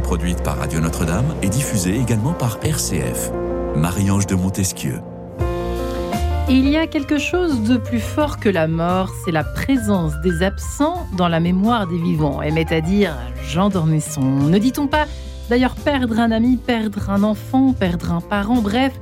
produite par Radio Notre-Dame et diffusée également par RCF. Marie-Ange de Montesquieu. Il y a quelque chose de plus fort que la mort, c'est la présence des absents dans la mémoire des vivants, aimait à dire Jean d'Ormesson. Ne dit-on pas d'ailleurs perdre un ami, perdre un enfant, perdre un parent, bref,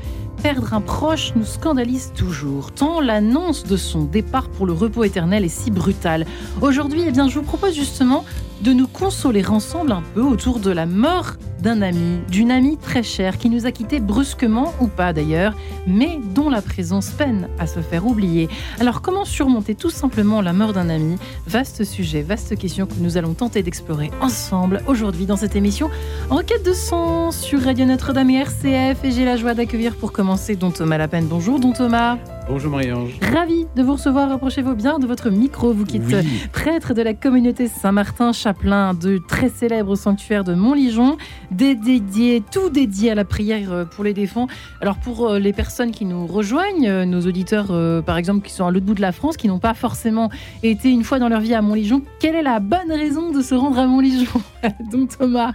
perdre un proche nous scandalise toujours, tant l'annonce de son départ pour le repos éternel est si brutale. Aujourd'hui, eh bien, je vous propose justement de nous consoler ensemble un peu autour de la mort d'un ami, d'une amie très chère qui nous a quittés brusquement ou pas d'ailleurs, mais dont la présence peine à se faire oublier. Alors comment surmonter tout simplement la mort d'un ami? Vaste sujet, vaste question que nous allons tenter d'explorer ensemble aujourd'hui dans cette émission en quête de sens sur Radio Notre-Dame et RCF et j'ai la joie d'accueillir pour commencer Don Thomas Lapenne. Bonjour Don Thomas. Bonjour Marie-Ange. Ravi de vous recevoir. Rapprochez-vous bien de votre micro. Vous qui êtes prêtre de la communauté Saint-Martin, chapelain de très célèbre sanctuaire de Montligeon, dédié, tout dédié à la prière pour les défunts. Alors pour euh, les personnes qui nous rejoignent, euh, nos auditeurs euh, par exemple qui sont à l'autre bout de la France, qui n'ont pas forcément été une fois dans leur vie à Montligeon, quelle est la bonne raison de se rendre à Montligeon? Donc Thomas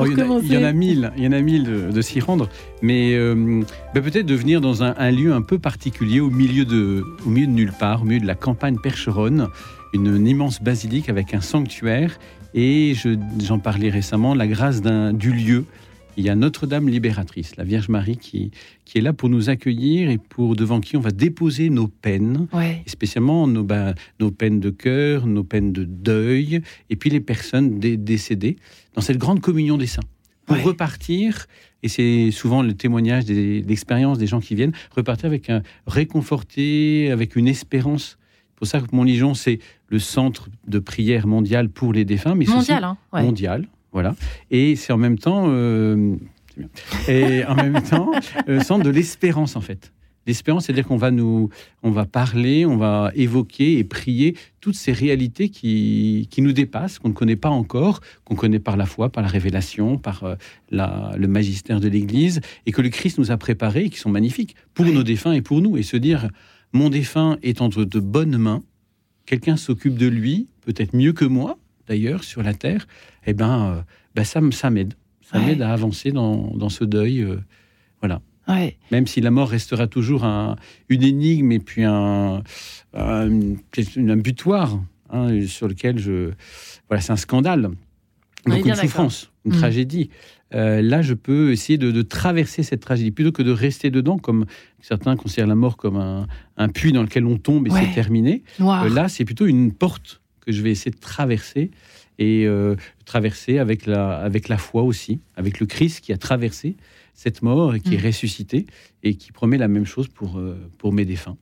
il, y a, il, y en a mille, il y en a mille de, s'y rendre, mais euh, bah, peut-être de venir dans un, un, lieu un peu particulier, au milieu de, au milieu de nulle part, au milieu de la campagne percheronne, une, une immense basilique avec un sanctuaire, et j'en parlais récemment, la grâce du lieu. Il y a Notre-Dame libératrice, la Vierge Marie, qui, qui est là pour nous accueillir et pour devant qui on va déposer nos peines, ouais. et spécialement nos, bah, nos peines de cœur, nos peines de deuil, et puis les personnes dé décédées dans cette grande communion des saints. Pour Ouais. repartir, et c'est souvent le témoignage des- l'expérience des gens qui viennent, repartir avec un réconforté, avec une espérance. C'est pour ça que Montligeon, c'est le centre de prière mondial pour les défunts, mais mondial, hein ouais. mondial, voilà. Et c'est en même temps, euh, bien. et en même temps, euh, centre de l'espérance en fait. L'espérance, c'est-à-dire qu'on va nous, on va parler, on va évoquer et prier toutes ces réalités qui, qui nous dépassent, qu'on ne connaît pas encore, qu'on connaît par la foi, par la révélation, par euh, la- le magistère de l'Église, et que le Christ nous a préparés, et qui sont magnifiques pour Oui. nos défunts et pour nous. Et se dire, mon défunt est entre de bonnes mains, quelqu'un s'occupe de lui, peut-être mieux que moi, d'ailleurs, sur la terre, eh ben, euh, ben ça, ça m'aide. Ça Ouais. m'aide à avancer dans, dans ce deuil. euh, voilà. Ouais. Même si la mort restera toujours un- une énigme et puis un, un, un butoir hein, sur lequel je. Voilà, c'est un scandale. Donc une souffrance, une Mm. tragédie. Euh, là, je peux essayer de, de traverser cette tragédie plutôt que de rester dedans, comme certains considèrent la mort comme un, un puits dans lequel on tombe et Ouais. c'est terminé. Euh, là, c'est plutôt une porte que je vais essayer de traverser et euh, traverser avec la, avec la foi aussi, avec le Christ qui a traversé cette mort et qui Mm. est ressuscité et qui promet la même chose pour, euh, pour mes défunts.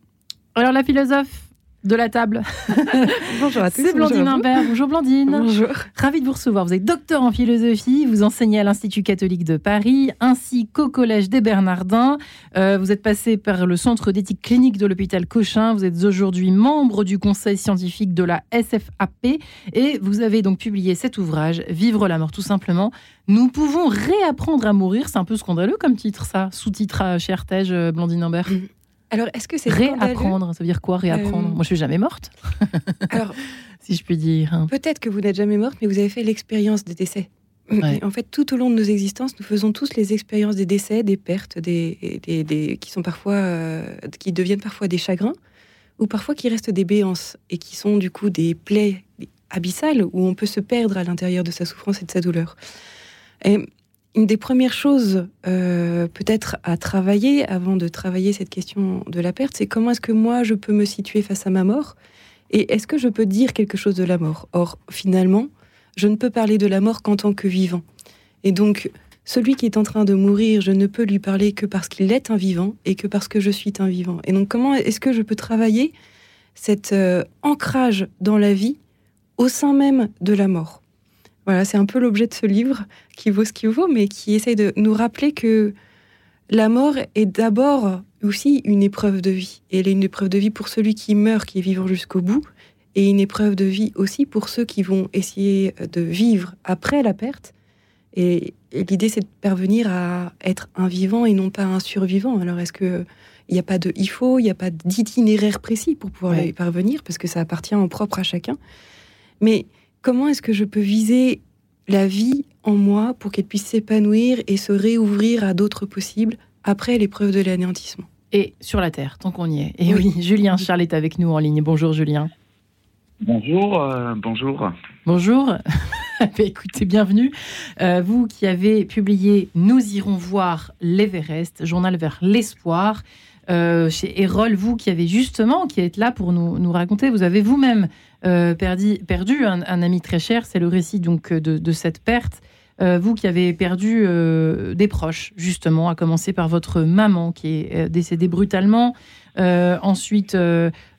Alors la philosophe de la table, Bonjour à tous. c'est Blandine. Imbert. Bonjour Blandine. Bonjour. Ravi de vous recevoir. Vous êtes docteur en philosophie, vous enseignez à l'Institut catholique de Paris, ainsi qu'au Collège des Bernardins. Euh, vous êtes passé par le Centre d'éthique clinique de l'hôpital Cochin. Vous êtes aujourd'hui membre du conseil scientifique de la SFAP et vous avez donc publié cet ouvrage, Vivre la mort tout simplement. Nous pouvons réapprendre à mourir. C'est un peu scandaleux comme titre, ça. Sous-titre à chez Artege, euh, Blandine Imbert. Alors, est-ce que c'est Réapprendre, ça veut dire quoi réapprendre? Euh, Moi, je suis jamais morte, Alors, si je puis dire. hein. peut-être que vous n'êtes jamais morte, mais vous avez fait l'expérience des décès. Ouais. En fait, tout au long de nos existences, nous faisons tous les expériences des décès, des pertes, des, des- des- qui sont parfois, euh, qui deviennent parfois des chagrins, ou parfois qui restent des béances et qui sont du coup des plaies abyssales où on peut se perdre à l'intérieur de sa souffrance et de sa douleur. Et une des premières choses, euh, peut-être à travailler avant de travailler cette question de la perte, c'est comment est-ce que moi je peux me situer face à ma mort et est-ce que je peux dire quelque chose de la mort? Or, finalement, je ne peux parler de la mort qu'en tant que vivant. Et donc, celui qui est en train de mourir, je ne peux lui parler que parce qu'il est un vivant et que parce que je suis un vivant. Et donc, comment est-ce que je peux travailler cet euh, ancrage dans la vie au sein même de la mort? Voilà, c'est un peu l'objet de ce livre qui vaut ce qu'il vaut, mais qui essaye de nous rappeler que la mort est d'abord aussi une épreuve de vie. Et elle est une épreuve de vie pour celui qui meurt, qui est vivant jusqu'au bout, et une épreuve de vie aussi pour ceux qui vont essayer de vivre après la perte. Et, et l'idée, c'est de parvenir à être un vivant et non pas un survivant. Alors, est-ce que il n'y a pas de il faut, il n'y a pas d'itinéraire précis pour pouvoir Ouais. y parvenir, parce que ça appartient en propre à chacun. Mais comment est-ce que je peux viser la vie en moi pour qu'elle puisse s'épanouir et se réouvrir à d'autres possibles après l'épreuve de l'anéantissement? Et sur la Terre, tant qu'on y est. Et oui, Julien Charles est avec nous en ligne. Bonjour Julien. Bonjour, euh, bonjour. Bonjour. Bah, écoutez, bienvenue. Euh, vous qui avez publié Nous irons voir l'Everest, journal vers l'espoir. Euh, chez Erol, vous qui avez justement, qui êtes là pour nous, nous raconter, vous avez vous-même perdu, perdu un, ami très cher. C'est le récit donc de, de cette perte. vous qui avez perdu des proches, justement, à commencer par votre maman qui est décédée brutalement. ensuite,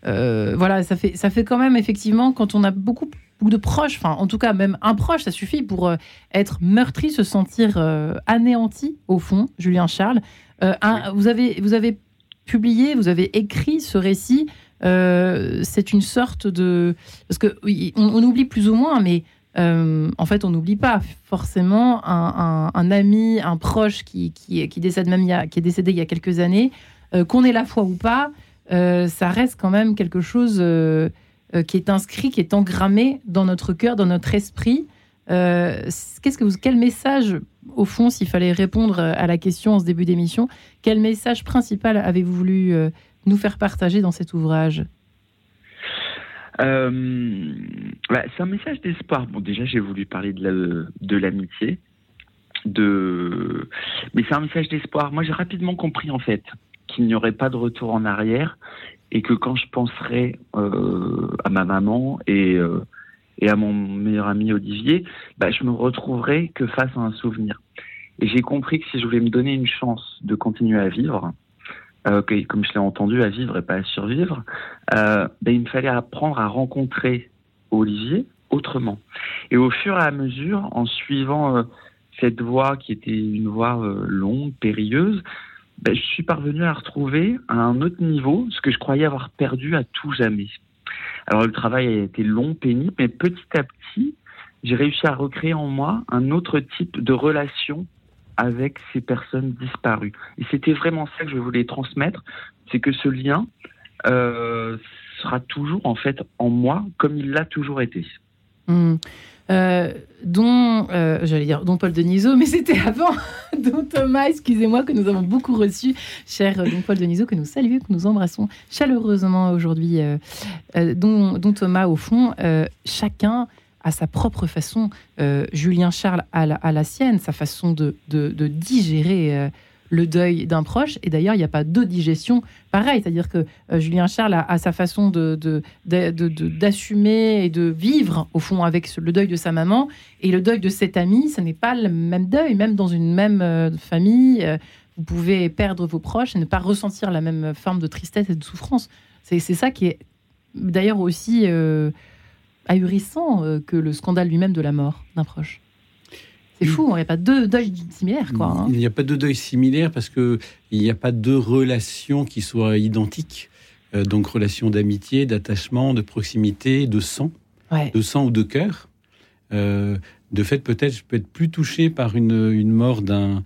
voilà, ça fait, ça fait quand même effectivement, quand on a beaucoup ou de proches, enfin en tout cas même un proche, ça suffit pour euh, être meurtri, se sentir euh, anéanti au fond, Julien Charles. Euh, vous, avez, vous avez publié, vous avez écrit ce récit. C'est une sorte de... Parce que on, oublie plus ou moins, mais en fait on n'oublie pas forcément un, ami, un proche qui, qui, décède même qui est décédé il y a quelques années. Qu'on ait la foi ou pas, ça reste quand même quelque chose euh, qui est inscrit, qui est engrammé dans notre cœur, dans notre esprit. Euh, qu'est-ce que vous, quel message, au fond, s'il fallait répondre à la question en ce début d'émission, quel message principal avez-vous voulu euh, nous faire partager dans cet ouvrage? Bah, C'est un message d'espoir. Bon, déjà, j'ai voulu parler de l'amitié. De... Mais c'est un message d'espoir. Moi, j'ai rapidement compris, en fait, qu'il n'y aurait pas de retour en arrière et que quand je penserai euh, à ma maman et, euh, et à mon meilleur ami Olivier, bah, je me retrouverai que face à un souvenir. Et j'ai compris que si je voulais me donner une chance de continuer à vivre, euh, comme je l'ai entendu, à vivre et pas à survivre, euh, bah, il me fallait apprendre à rencontrer Olivier autrement. Et au fur et à mesure, en suivant euh, cette voie qui était une voie euh, longue, périlleuse, ben, je suis parvenu à retrouver à un autre niveau ce que je croyais avoir perdu à tout jamais. Alors le travail a été long, pénible, mais petit à petit, j'ai réussi à recréer en moi un autre type de relation avec ces personnes disparues. Et c'était vraiment ça que je voulais transmettre, c'est que ce lien euh, sera toujours en fait en moi comme il l'a toujours été. Mmh. Euh, dont, euh, j'allais dire, dont Paul Denisot, mais c'était avant, dont Thomas, excusez-moi, que nous avons beaucoup reçu, cher euh, dont Paul Denisot, que nous saluons, que nous embrassons chaleureusement aujourd'hui, dont, Thomas, au fond, chacun à sa propre façon, Julien Charles à la, à la, sienne, sa façon de, de digérer le deuil d'un proche. Et d'ailleurs, il n'y a pas de digestion pareil. C'est-à-dire que euh, Julien Charles a, sa façon d'assumer et de vivre, au fond, avec le deuil de sa maman. Et le deuil de cet ami, ce n'est pas le même deuil. Même dans une même euh, famille, euh, vous pouvez perdre vos proches et ne pas ressentir la même forme de tristesse et de souffrance. C'est ça qui est d'ailleurs aussi ahurissant que le scandale lui-même de la mort d'un proche. C'est fou, il n'y a pas deux deuils similaires. Quoi, hein. Il n'y a pas de deuil similaire parce qu'il n'y a pas deux relations qui soient identiques. Euh, donc, relation d'amitié, d'attachement, de proximité, de sang, de sang ou de cœur. Euh, de fait, peut-être, je peux être plus touché par une, une mort d'un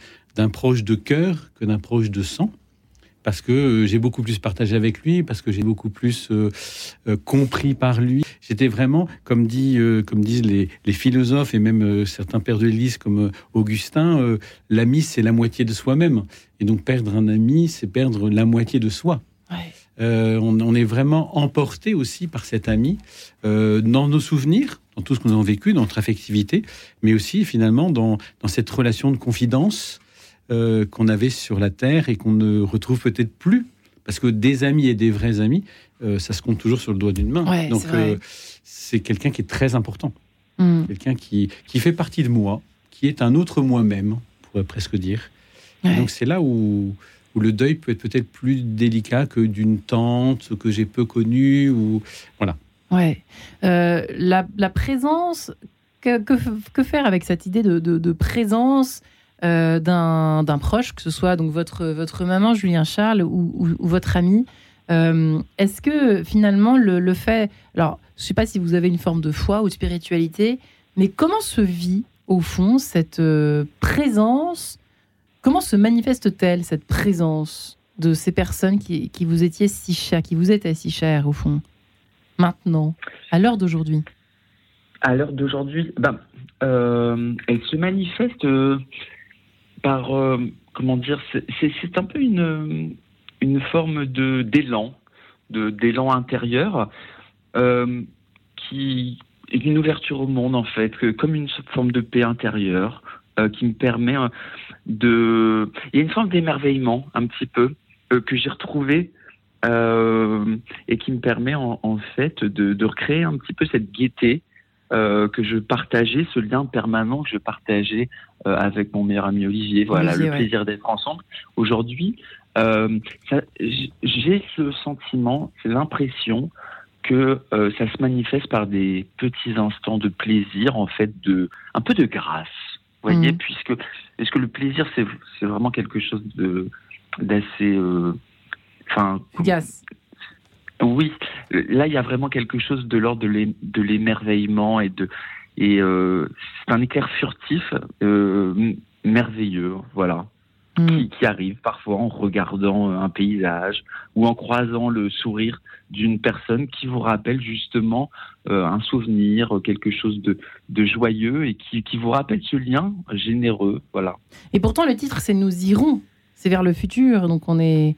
proche de cœur que d'un proche de sang parce que euh, j'ai beaucoup plus partagé avec lui, parce que j'ai beaucoup plus euh, euh, compris par lui. J'étais vraiment, comme, dit, comme disent les, philosophes et même certains pères de l'Église comme Augustin, l'ami, c'est la moitié de soi-même. Et donc perdre un ami, c'est perdre la moitié de soi. On, est vraiment emporté aussi par cet ami dans nos souvenirs, dans tout ce que nous avons vécu, dans notre affectivité, mais aussi finalement dans, dans cette relation de confidence euh, qu'on avait sur la Terre et qu'on ne retrouve peut-être plus. Parce que des amis et des vrais amis, euh, ça se compte toujours sur le doigt d'une main. Donc euh, c'est quelqu'un qui est très important. Hmm. Quelqu'un qui, qui fait partie de moi, qui est un autre moi-même, on pourrait presque dire. Donc c'est là où, où le deuil peut être peut-être plus délicat que d'une tante que j'ai peu connue. Ou... Voilà. Ouais. la, la, présence, que, que, faire avec cette idée de, de, de présence euh, d'un proche, que ce soit donc votre, votre maman, Julien Charles, ou, votre ami. Euh, est-ce que finalement le, fait, alors je ne sais pas si vous avez une forme de foi ou de spiritualité, mais comment se vit au fond cette euh, présence? Comment se manifeste-t-elle cette présence de ces personnes qui, qui vous étiez si chères, qui vous étaient si chères au fond, maintenant, à l'heure d'aujourd'hui À l'heure d'aujourd'hui, ben, elle se manifeste par, comment dire, c'est un peu une, une forme d'élan, d'élan intérieur, qui est une ouverture au monde en fait, comme une forme de paix intérieure qui me permet de... Il y a une forme d'émerveillement un petit peu que j'ai retrouvé euh, et qui me permet en, fait de, recréer un petit peu cette gaieté euh, que je partageais, ce lien permanent que je partageais euh, avec mon meilleur ami Olivier. Voilà, le plaisir d'être ensemble. Aujourd'hui, j'ai ce sentiment, l'impression que ça se manifeste par des petits instants de plaisir, en fait, de un peu de grâce. Vous voyez, mmh. puisque est-ce que le plaisir c'est vraiment quelque chose de d'assez Enfin, Gaz. Oui, là il y a vraiment quelque chose de l'ordre de l'émerveillement et de et euh, c'est un éclair furtif euh, merveilleux, voilà, hmm. qui, arrive parfois en regardant un paysage ou en croisant le sourire d'une personne qui vous rappelle justement euh, un souvenir, quelque chose de, de joyeux et qui, qui vous rappelle ce lien généreux, voilà. Et pourtant le titre c'est Nous irons, c'est vers le futur, donc on est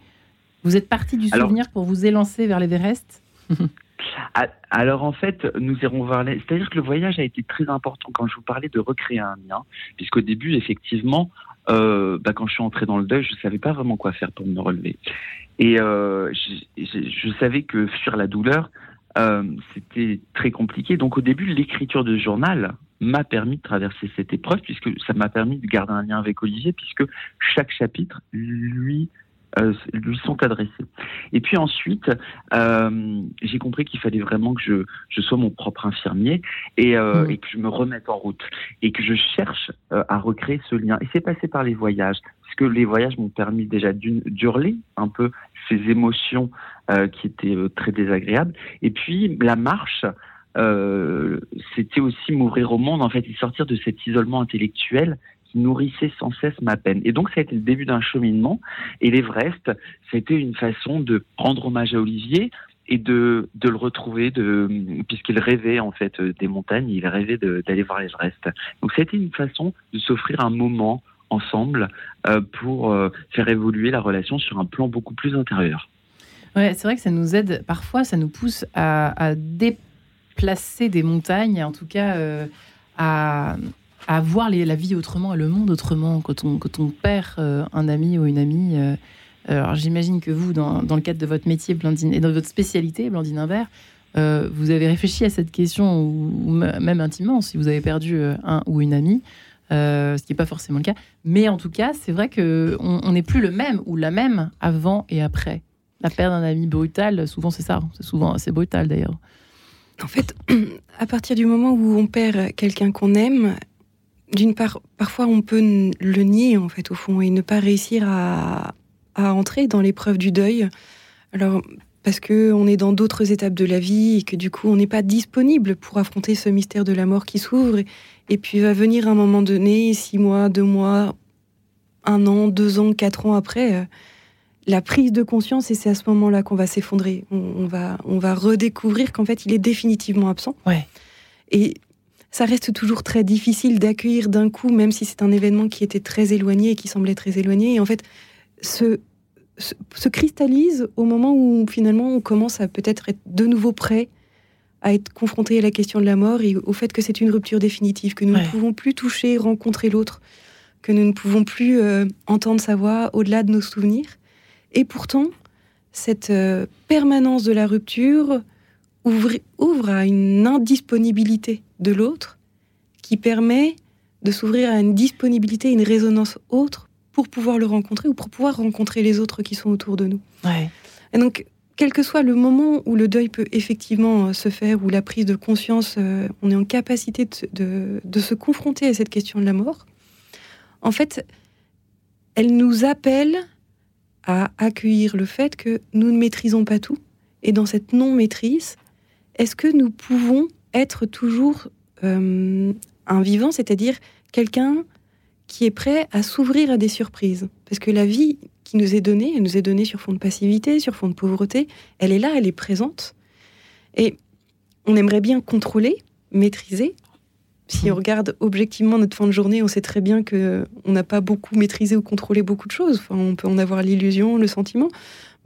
vous êtes parti du souvenir pour vous élancer vers l'Everest Alors en fait, nous irons voir. Les... C'est-à-dire que le voyage a été très important quand je vous parlais de recréer un lien, puisqu'au début, effectivement, euh, bah, quand je suis entré dans le deuil, je ne savais pas vraiment quoi faire pour me relever. Et euh, je, savais que fuir la douleur, euh, c'était très compliqué. Donc au début, l'écriture de journal m'a permis de traverser cette épreuve, puisque ça m'a permis de garder un lien avec Olivier, puisque chaque chapitre lui lui sont adressés. Et puis ensuite, euh, j'ai compris qu'il fallait vraiment que je, je, sois mon propre infirmier et, euh, mmh. et, que je me remette en route et que je cherche euh, à recréer ce lien. Et c'est passé par les voyages, parce que les voyages m'ont permis déjà d'hurler un peu ces émotions euh, qui étaient très désagréables. Et puis la marche, euh, c'était aussi m'ouvrir au monde, en fait, et sortir de cet isolement intellectuel nourrissait sans cesse ma peine. Et donc ça a été le début d'un cheminement. Et l'Everest, c'était une façon de rendre hommage à Olivier et de, de le retrouver, de, puisqu'il rêvait en fait des montagnes, il rêvait d'aller voir l'Everest. Donc c'était une façon de s'offrir un moment ensemble euh, pour euh, faire évoluer la relation sur un plan beaucoup plus intérieur. Ouais, c'est vrai que ça nous aide, parfois ça nous pousse à, déplacer des montagnes, en tout cas euh, à, à voir la vie autrement et le monde autrement quand on, perd euh, un ami ou une amie. Euh, alors j'imagine que vous, dans, le cadre de votre métier, Blandine, et dans votre spécialité, Blandine Imbert, euh, vous avez réfléchi à cette question, ou, même intimement, si vous avez perdu un ou une amie, ce qui n'est pas forcément le cas. Mais en tout cas, c'est vrai qu'on n'est plus le même ou la même avant et après. La perte d'un ami brutal, souvent c'est ça, c'est souvent assez brutal d'ailleurs. En fait, à partir du moment où on perd quelqu'un qu'on aime, d'une part, parfois on peut le nier en fait au fond et ne pas réussir à, entrer dans l'épreuve du deuil. Alors parce que on est dans d'autres étapes de la vie et que du coup on n'est pas disponible pour affronter ce mystère de la mort qui s'ouvre. Et, puis va venir un moment donné, six mois, deux mois, un an, deux ans, quatre ans après, euh, la prise de conscience et c'est à ce moment-là qu'on va s'effondrer. On, va, on va redécouvrir qu'en fait il est définitivement absent. Ouais. Et ça reste toujours très difficile d'accueillir d'un coup, même si c'est un événement qui était très éloigné et qui semblait très éloigné. Et en fait, se, se, cristallise au moment où finalement on commence à peut-être être de nouveau prêt à être confronté à la question de la mort et au fait que c'est une rupture définitive, que nous ne pouvons plus toucher, rencontrer l'autre, que nous ne pouvons plus euh, entendre sa voix au-delà de nos souvenirs. Et pourtant, cette euh, permanence de la rupture ouvre, à une indisponibilité de l'autre qui permet de s'ouvrir à une disponibilité, une résonance autre pour pouvoir le rencontrer ou pour pouvoir rencontrer les autres qui sont autour de nous. Et donc, quel que soit le moment où le deuil peut effectivement euh, se faire, où la prise de conscience, euh, on est en capacité de, de, se confronter à cette question de la mort, en fait, elle nous appelle à accueillir le fait que nous ne maîtrisons pas tout. Et dans cette non-maîtrise, est-ce que nous pouvons être toujours euh, un vivant, c'est-à-dire quelqu'un qui est prêt à s'ouvrir à des surprises Parce que la vie qui nous est donnée, elle nous est donnée sur fond de passivité, sur fond de pauvreté, elle est là, elle est présente. Et on aimerait bien contrôler, maîtrisé. Si on regarde objectivement notre fin de journée, on sait très bien que on n'a pas beaucoup maîtrisé ou contrôlé beaucoup de choses. Enfin, on peut en avoir l'illusion, le sentiment.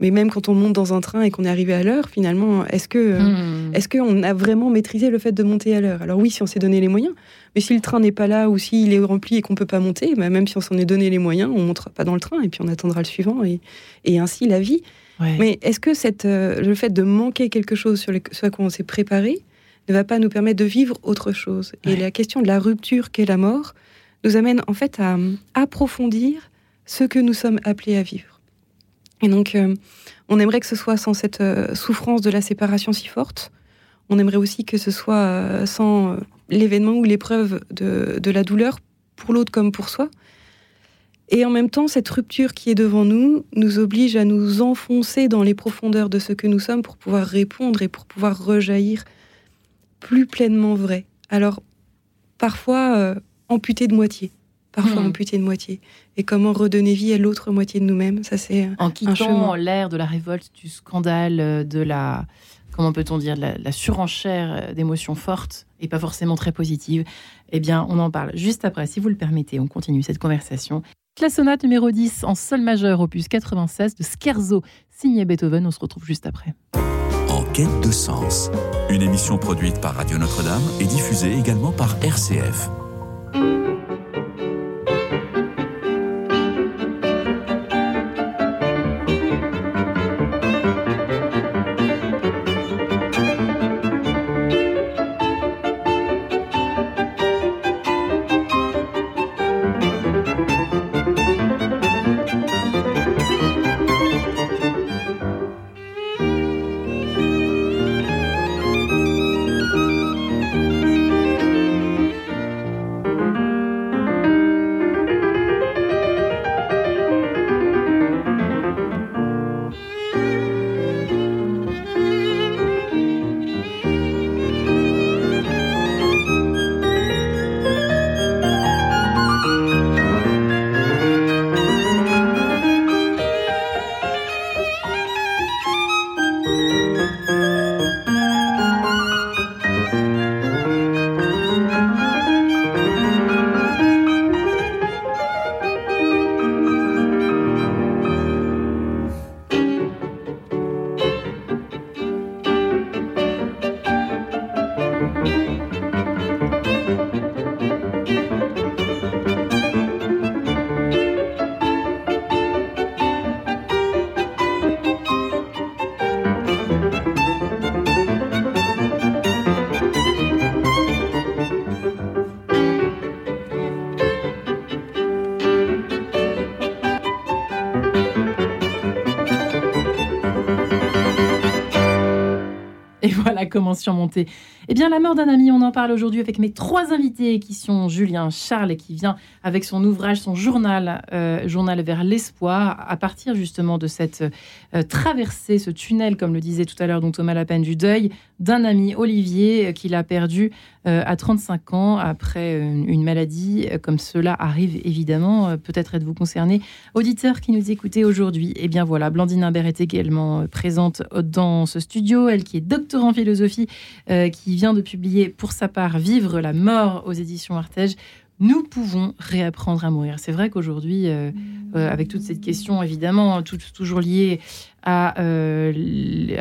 Mais même quand on monte dans un train et qu'on est arrivé à l'heure, finalement, est-ce que hmm. est-ce qu'on a vraiment maîtrisé le fait de monter à l'heure? Alors oui, si on s'est donné les moyens. Mais si le train n'est pas là ou s'il est rempli et qu'on peut pas monter, bah, même si on s'en est donné les moyens, on montera pas dans le train et puis on attendra le suivant et, et ainsi la vie. Mais est-ce que cette, euh, le fait de manquer quelque chose sur ce à quoi on s'est préparé ne va pas nous permettre de vivre autre chose? Et la question de la rupture qu'est la mort nous amène en fait à approfondir ce que nous sommes appelés à vivre. Et donc, euh, on aimerait que ce soit sans cette euh, souffrance de la séparation si forte. On aimerait aussi que ce soit sans l'événement ou l'épreuve de, de, la douleur pour l'autre comme pour soi. Et en même temps, cette rupture qui est devant nous nous oblige à nous enfoncer dans les profondeurs de ce que nous sommes pour pouvoir répondre et pour pouvoir rejaillir plus pleinement vrai. Alors, parfois euh, amputé de moitié, parfois hmm. amputé de moitié. Et comment redonner vie à l'autre moitié de nous-mêmes, ça c'est en quittant l'ère de la révolte, du scandale, euh, de la comment peut-on dire, la, la surenchère euh, d'émotions fortes et pas forcément très positives. Eh bien, on en parle juste après, si vous le permettez. On continue cette conversation. La sonate numéro 10 en sol majeur, opus 96 de Scherzo, signé Beethoven. On se retrouve juste après. En quête de sens, une émission produite par Radio Notre-Dame et diffusée également par RCF. Comment surmonter Eh bien, la mort d'un ami, on en parle aujourd'hui avec mes trois invités qui sont Julien Charles, qui vient avec son ouvrage, son journal, euh, Journal vers l'espoir, à partir justement de cette euh, traversée, ce tunnel, comme le disait tout à l'heure donc Thomas Lapenne, du deuil d'un ami, Olivier, euh, qu'il a perdu à 35 ans après une, maladie, comme cela arrive évidemment. Peut-être êtes-vous concerné. Auditeur qui nous écoutez aujourd'hui, eh bien voilà, Blandine Imbert est également présente dans ce studio, elle qui est docteur en philosophie, qui vient de publier pour sa part Vivre la mort aux éditions Artege nous pouvons réapprendre à mourir. C'est vrai qu'aujourd'hui, euh, euh, avec toute cette question, évidemment, toujours liée euh,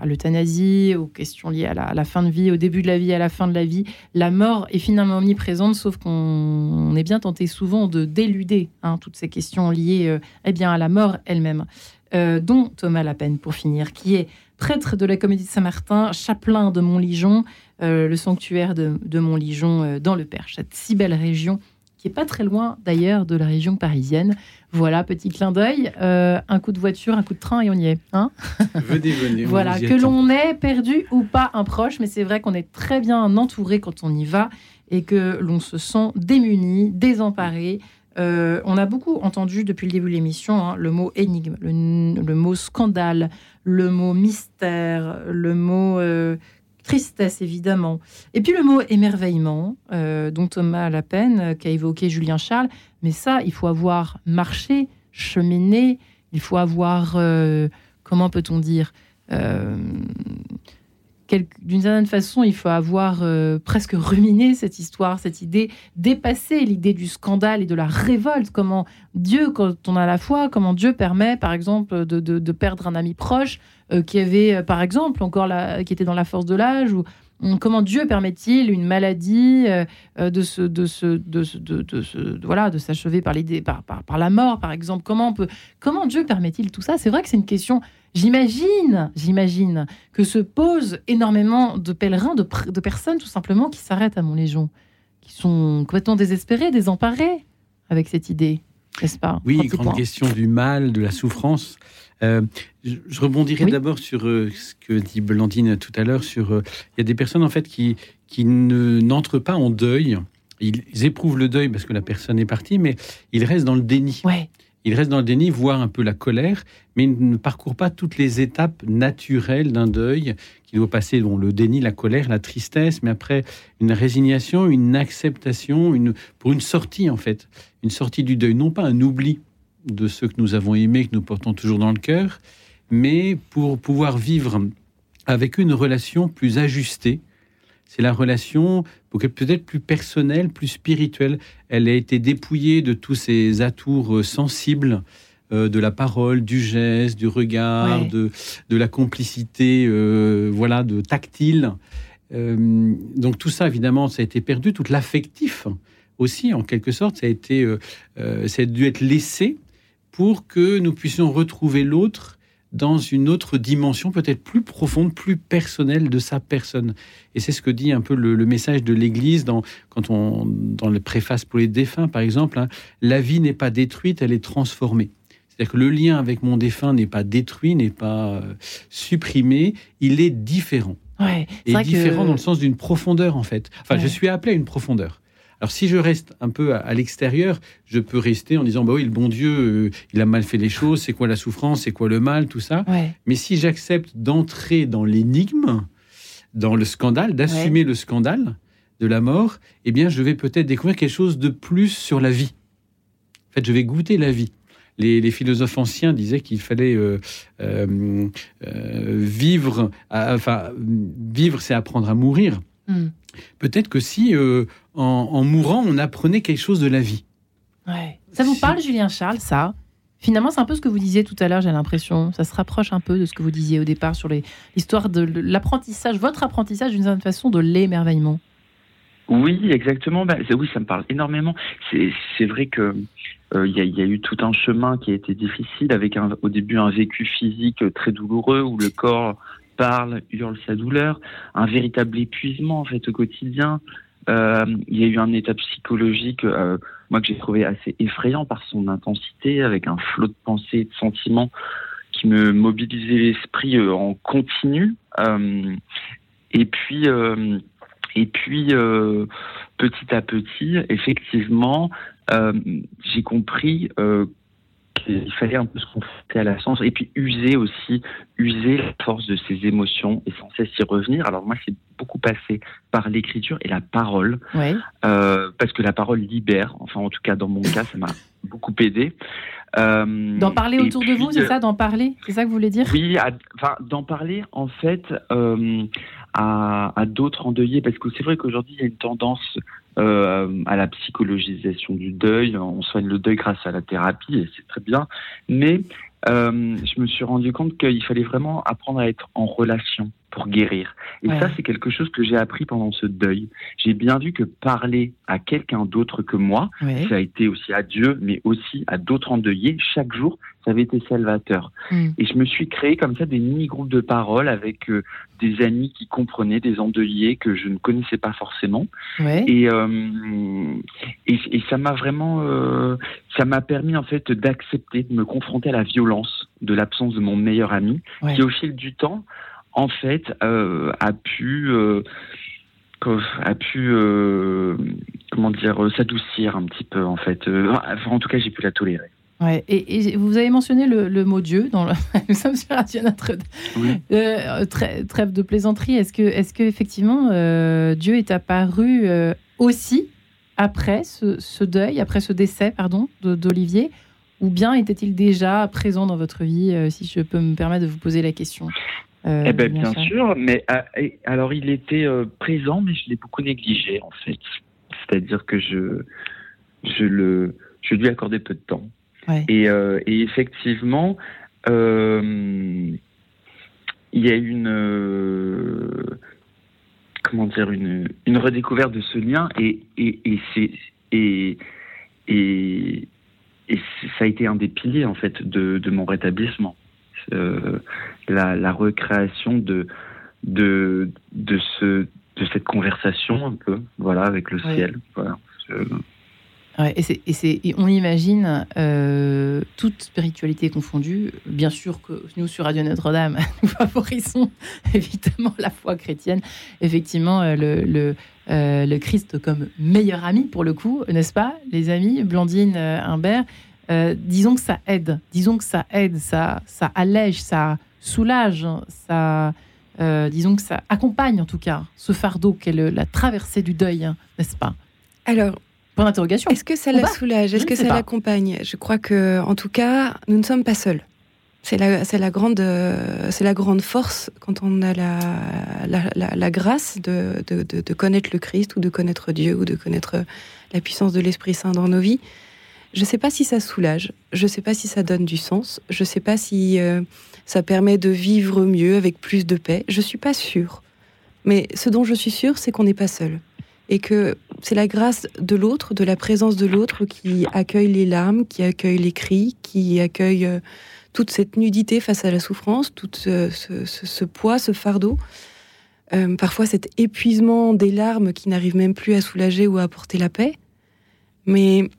à, l'euthanasie, aux questions liées à la, fin de vie, au début de la vie, à la fin de la vie, la mort est finalement omniprésente, sauf qu'on est bien tenté souvent de déluder hein, toutes ces questions liées eh bien, à la mort elle-même. dont Thomas Lapenne, pour finir, qui est prêtre de la Comédie de Saint-Martin, chapelain de Montligeon, euh, le sanctuaire de, Montligeon euh, dans le Perche, cette si belle région qui est pas très loin d'ailleurs de la région parisienne. Voilà, petit clin d'œil, euh, un coup de voiture, un coup de train et on y est. Hein? Venez, venez. voilà, que l'on ait perdu ou pas un proche, mais c'est vrai qu'on est très bien entouré quand on y va et que l'on se sent démuni, désemparé. On a beaucoup entendu depuis le début de l'émission hein, le mot énigme, le, mot scandale, le mot mystère, le mot Tristesse, évidemment. Et puis le mot émerveillement, euh, dont Thomas Lapen, euh, qu'a évoqué Julien Charles. Mais ça, il faut avoir marché, cheminé, il faut avoir, euh, comment peut-on dire, d'une certaine façon, il faut avoir euh, presque ruminé cette histoire, cette idée, dépasser l'idée du scandale et de la révolte. Comment Dieu, quand on a la foi, comment Dieu permet, par exemple, de, perdre un ami proche euh, qui avait, euh, par exemple, encore qui était dans la force de l'âge ou Comment Dieu permet-il une maladie de se, de se, de, voilà, de s'achever par l'idée, par, par, la mort, par exemple? Comment on peut, comment Dieu permet-il tout ça? C'est vrai que c'est une question J'imagine, j'imagine que se posent énormément de pèlerins, de, personnes tout simplement qui s'arrêtent à Montlégion, qui sont complètement désespérés, désemparés avec cette idée, n'est-ce pas? Oui, grande question du mal, de la souffrance. Euh, je, rebondirai d'abord sur euh, ce que dit Blandine tout à l'heure. Sur, euh, il y a des personnes en fait qui qui ne n'entrent pas en deuil. Ils, éprouvent le deuil parce que la personne est partie, mais ils restent dans le déni. Ouais. Il reste dans le déni, voire un peu la colère, mais il ne parcourt pas toutes les étapes naturelles d'un deuil qui doit passer, bon, le déni, la colère, la tristesse, mais après une résignation, une acceptation, une, pour une sortie en fait, une sortie du deuil, non pas un oubli de ceux que nous avons aimés, que nous portons toujours dans le cœur, mais pour pouvoir vivre avec une relation plus ajustée, c'est la relation peut-être plus personnelle, plus spirituelle. Elle a été dépouillée de tous ces atours euh, sensibles euh, de la parole, du geste, du regard, de, de, la complicité, euh, voilà, de tactile. donc tout ça, évidemment, ça a été perdu. Tout l'affectif aussi, en quelque sorte, ça a été, ça a dû être laissé pour que nous puissions retrouver l'autre dans une autre dimension peut-être plus profonde, plus personnelle de sa personne. Et c'est ce que dit un peu le, message de l'Église dans, quand on, dans le préface pour les défunts, par exemple. Hein, la vie n'est pas détruite, elle est transformée. C'est-à-dire que le lien avec mon défunt n'est pas détruit, n'est pas euh, supprimé, il est différent. Ouais, et différent dans le sens d'une profondeur, en fait. Enfin, je suis appelé à une profondeur. Alors si je reste un peu à, l'extérieur, je peux rester en disant bah oui, le bon Dieu, euh, il a mal fait les choses, c'est quoi la souffrance, c'est quoi le mal, tout ça. Mais si j'accepte d'entrer dans l'énigme, dans le scandale, d'assumer le scandale de la mort, eh bien je vais peut-être découvrir quelque chose de plus sur la vie. En fait, je vais goûter la vie. Les, philosophes anciens disaient qu'il fallait euh, euh, vivre, enfin vivre, c'est apprendre à mourir. Hmm. Peut-être que si, en, mourant, on apprenait quelque chose de la vie. Ouais. Ça vous parle, Julien Charles, ça Finalement, c'est un peu ce que vous disiez tout à l'heure, j'ai l'impression. Ça se rapproche un peu de ce que vous disiez au départ sur l'histoire de l'apprentissage, votre apprentissage d'une certaine façon de l'émerveillement. Oui, exactement. Bah, oui, ça me parle énormément. C'est vrai que euh, il y, a eu tout un chemin qui a été difficile avec au début un vécu physique très douloureux où le corps parle, hurle sa douleur, un véritable épuisement en fait au quotidien. Euh, il y a eu un état psychologique, euh, moi que j'ai trouvé assez effrayant par son intensité, avec un flot de pensées et de sentiments qui me mobilisait l'esprit euh, en continu. et puis, et puis petit à petit, effectivement, j'ai compris il fallait un peu se confronter à la science et puis user aussi, user la force de ses émotions et sans cesse y revenir. Alors moi, c'est beaucoup passé par l'écriture et la parole, euh, parce que la parole libère. Enfin, en tout cas, dans mon cas, ça m'a beaucoup aidé. Euh, d'en parler autour de vous, c'est ça, d'en parler, c'est ça que vous voulez dire? Oui, enfin, d'en parler en fait euh, à, à d'autres endeuillés, parce que c'est vrai qu'aujourd'hui il y a une tendance euh, à la psychologisation du deuil. On soigne le deuil grâce à la thérapie et c'est très bien. Mais euh, je me suis rendu compte qu'il fallait vraiment apprendre à être en relation pour guérir. Et ça, c'est quelque chose que j'ai appris pendant ce deuil. J'ai bien vu que parler à quelqu'un d'autre que moi, ça a été aussi à Dieu, mais aussi à d'autres endeuillés, chaque jour, ça avait été salvateur. Hmm. Et je me suis créé comme ça des mini-groupes de parole avec euh, des amis qui comprenaient, des endeuillés que je ne connaissais pas forcément. Et, euh, et, et, ça m'a vraiment, euh, ça m'a permis en fait d'accepter, de me confronter à la violence de l'absence de mon meilleur ami, qui au fil du temps en fait, euh, a pu euh, a pu euh, comment dire s'adoucir un petit peu en fait. en tout cas, j'ai pu la tolérer. Ouais, et, vous avez mentionné le, mot Dieu dans le... nous sommes sur Radio Notre-Dame. trêve de plaisanterie. Est-ce que, est-ce que effectivement Dieu est apparu aussi après ce, deuil, après ce décès, pardon, d'Olivier, ou bien était-il déjà présent dans votre vie, si je peux me permettre de vous poser la question? Eh ben, bien sûr, mais alors il était présent, mais je l'ai beaucoup négligé en fait. C'est-à-dire que je, je le, je lui accordais peu de temps. Et, et, effectivement, il y a une comment dire une, une redécouverte de ce lien et et et c'est et, et, et ça a été un des piliers en fait de, de mon rétablissement euh, la, la, recréation de de de ce de cette conversation un peu voilà avec le ciel voilà et, c'est, on imagine euh, toute spiritualité confondue. Bien sûr que nous, sur Radio Notre-Dame, nous favorisons évidemment la foi chrétienne. Effectivement, euh, le, le, euh, le, Christ comme meilleur ami, pour le coup, n'est-ce pas, les amis? Blandine, Humbert, disons que ça aide. Disons que ça aide, ça, ça allège, ça soulage, ça. disons que ça accompagne en tout cas ce fardeau qu'est la traversée du deuil, n'est-ce pas? Alors, est-ce que ça la soulage? Est-ce que ça l'accompagne? Je crois que, en tout cas, nous ne sommes pas seuls. C'est la, grande, c'est la grande force quand on a la, la, grâce de, de, de, connaître le Christ ou de connaître Dieu ou de connaître la puissance de l'Esprit Saint dans nos vies. Je ne sais pas si ça soulage, je ne sais pas si ça donne du sens, je ne sais pas si euh, ça permet de vivre mieux avec plus de paix. Je suis pas sûre. Mais ce dont je suis sûre, c'est qu'on n'est pas seul et que c'est la grâce de l'autre, de la présence de l'autre qui accueille les larmes, qui accueille les cris, qui accueille euh, toute cette nudité face à la souffrance, tout ce, poids, ce fardeau. Euh, parfois cet épuisement des larmes qui n'arrivent même plus à soulager ou à apporter la paix. Mais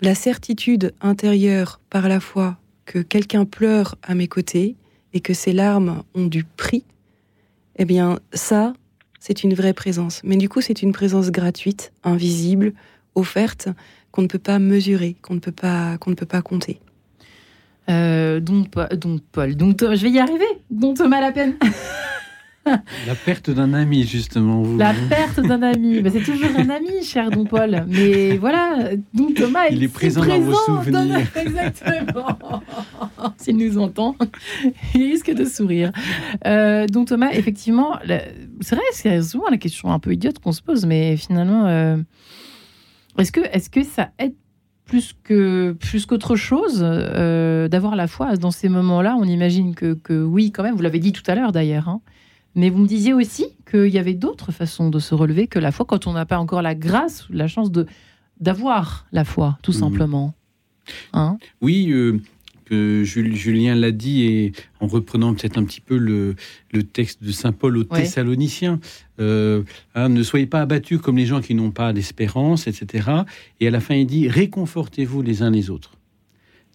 la certitude intérieure par la foi que quelqu'un pleure à mes côtés et que ces larmes ont du prix, eh bien ça, c'est une vraie présence. Mais du coup, c'est une présence gratuite, invisible, offerte, qu'on ne peut pas mesurer, qu'on ne peut pas, qu'on ne peut pas compter. Euh, donc, donc, Paul, donc je vais y arriver. Donc Thomas la peine. La perte d'un ami, justement. La perte d'un ami. c'est toujours un ami, cher Don Paul. Mais voilà, donc Thomas, il, est présent, dans vos souvenirs. Exactement. S'il nous entend, il risque de sourire. Euh, donc Thomas, effectivement, c'est vrai, c'est souvent la question un peu idiote qu'on se pose, mais finalement, euh, est-ce que, est que ça aide plus que plus qu'autre chose euh, d'avoir la foi dans ces moments-là? On imagine que, que, oui, quand même. Vous l'avez dit tout à l'heure, d'ailleurs. Hein. Mais vous me disiez aussi qu'il y avait d'autres façons de se relever que la foi quand on n'a pas encore la grâce ou la chance de d'avoir la foi, tout mhm. simplement. Hein oui, euh, que Julien l'a dit, et en reprenant peut-être un petit peu le, le texte de Saint Paul aux Thessaloniciens, euh, hein, ne soyez pas abattus comme les gens qui n'ont pas d'espérance, etc. Et à la fin, il dit réconfortez-vous les uns les autres.